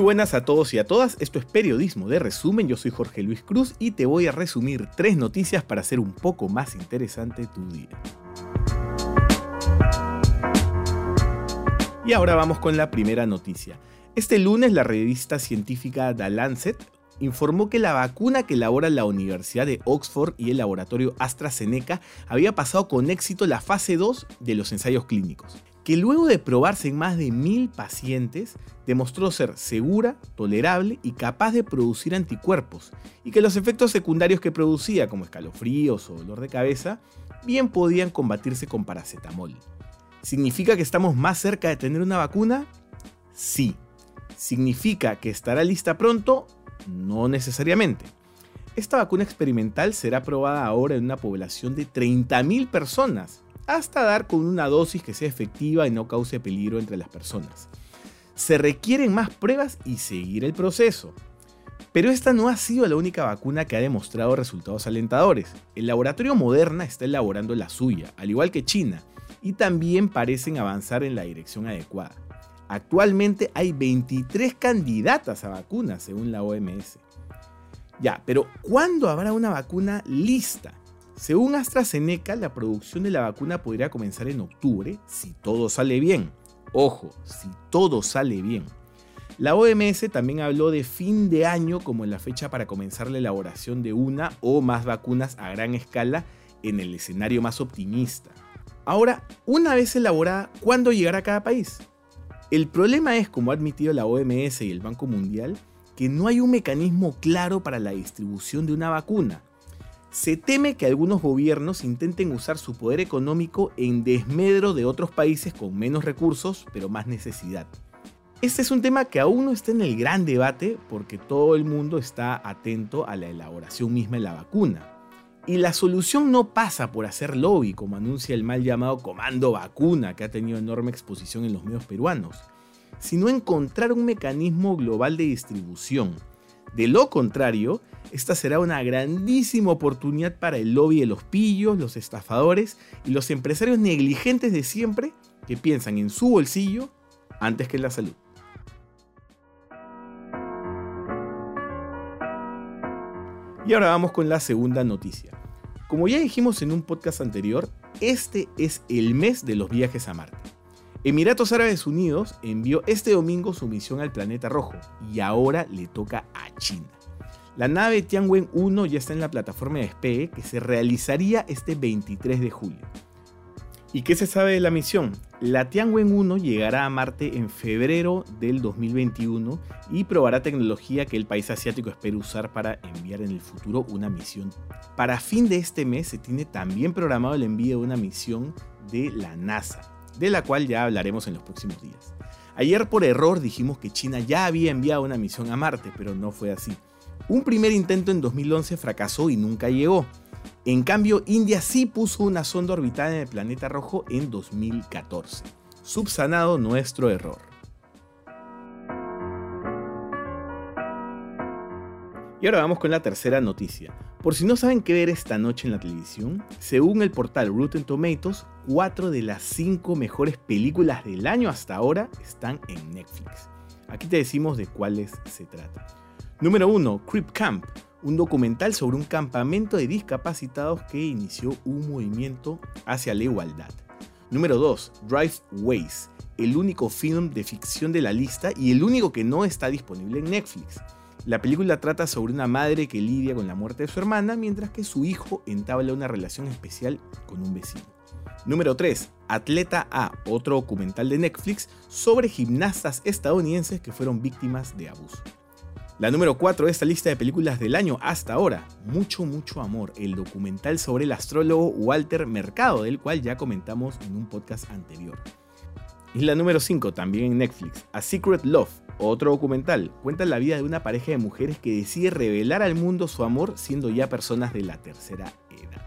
Muy buenas a todos y a todas, esto es Periodismo de Resumen, yo soy Jorge Luis Cruz y te voy a resumir tres noticias para hacer un poco más interesante tu día. Y ahora vamos con la primera noticia. Este lunes la revista científica The Lancet informó que la vacuna que elabora la Universidad de Oxford y el laboratorio AstraZeneca había pasado con éxito la fase 2 de los ensayos clínicos, que luego de probarse en más de mil pacientes demostró ser segura, tolerable y capaz de producir anticuerpos, y que los efectos secundarios que producía, como escalofríos o dolor de cabeza, bien podían combatirse con paracetamol. ¿Significa que estamos más cerca de tener una vacuna? Sí. ¿Significa que estará lista pronto? No necesariamente. Esta vacuna experimental será probada ahora en una población de 30.000 personas, hasta dar con una dosis que sea efectiva y no cause peligro entre las personas. Se requieren más pruebas y seguir el proceso. Pero esta no ha sido la única vacuna que ha demostrado resultados alentadores. El laboratorio Moderna está elaborando la suya, al igual que China, y también parecen avanzar en la dirección adecuada. Actualmente hay 23 candidatas a vacunas según la OMS. Ya, pero ¿cuándo habrá una vacuna lista? Según AstraZeneca, la producción de la vacuna podría comenzar en octubre si todo sale bien. Ojo, si todo sale bien. La OMS también habló de fin de año como la fecha para comenzar la elaboración de una o más vacunas a gran escala en el escenario más optimista. Ahora, una vez elaborada, ¿cuándo llegará a cada país? El problema es, como ha admitido la OMS y el Banco Mundial, que no hay un mecanismo claro para la distribución de una vacuna. Se teme que algunos gobiernos intenten usar su poder económico en desmedro de otros países con menos recursos pero más necesidad. Este es un tema que aún no está en el gran debate porque todo el mundo está atento a la elaboración misma de la vacuna. Y la solución no pasa por hacer lobby, como anuncia el mal llamado Comando Vacuna, que ha tenido enorme exposición en los medios peruanos, sino encontrar un mecanismo global de distribución. De lo contrario, esta será una grandísima oportunidad para el lobby de los pillos, los estafadores y los empresarios negligentes de siempre que piensan en su bolsillo antes que en la salud. Y ahora vamos con la segunda noticia. Como ya dijimos en un podcast anterior, este es el mes de los viajes a Marte. Emiratos Árabes Unidos envió este domingo su misión al planeta rojo y ahora le toca a China. La nave Tianwen 1 ya está en la plataforma de despegue que se realizaría este 23 de julio. ¿Y qué se sabe de la misión? La Tianwen 1 llegará a Marte en febrero del 2021 y probará tecnología que el país asiático espera usar para enviar en el futuro una misión. Para fin de este mes se tiene también programado el envío de una misión de la NASA, de la cual ya hablaremos en los próximos días. Ayer por error dijimos que China ya había enviado una misión a Marte, pero no fue así. Un primer intento en 2011 fracasó y nunca llegó. En cambio, India sí puso una sonda orbital en el planeta rojo en 2014. Subsanado nuestro error. Y ahora vamos con la tercera noticia. Por si no saben qué ver esta noche en la televisión, según el portal Rotten Tomatoes, 4 de las 5 mejores películas del año hasta ahora están en Netflix. Aquí te decimos de cuáles se trata. Número 1, Creep Camp, un documental sobre un campamento de discapacitados que inició un movimiento hacia la igualdad. Número 2, Drive Ways, el único film de ficción de la lista y el único que no está disponible en Netflix. La película trata sobre una madre que lidia con la muerte de su hermana mientras que su hijo entabla una relación especial con un vecino. Número 3. Atleta A, otro documental de Netflix sobre gimnastas estadounidenses que fueron víctimas de abuso. La número 4 de esta lista de películas del año hasta ahora, Mucho, mucho amor, el documental sobre el astrólogo Walter Mercado, del cual ya comentamos en un podcast anterior. Y la número 5, también en Netflix, A Secret Love, otro documental, cuenta la vida de una pareja de mujeres que decide revelar al mundo su amor siendo ya personas de la tercera edad.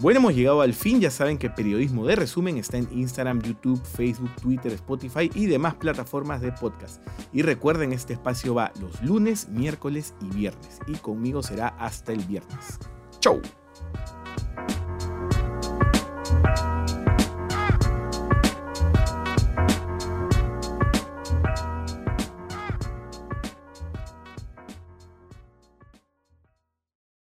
Bueno, hemos llegado al fin. Ya saben que Periodismo de Resumen está en Instagram, YouTube, Facebook, Twitter, Spotify y demás plataformas de podcast. Y recuerden, este espacio va los lunes, miércoles y viernes. Y conmigo será hasta el viernes. ¡Chau!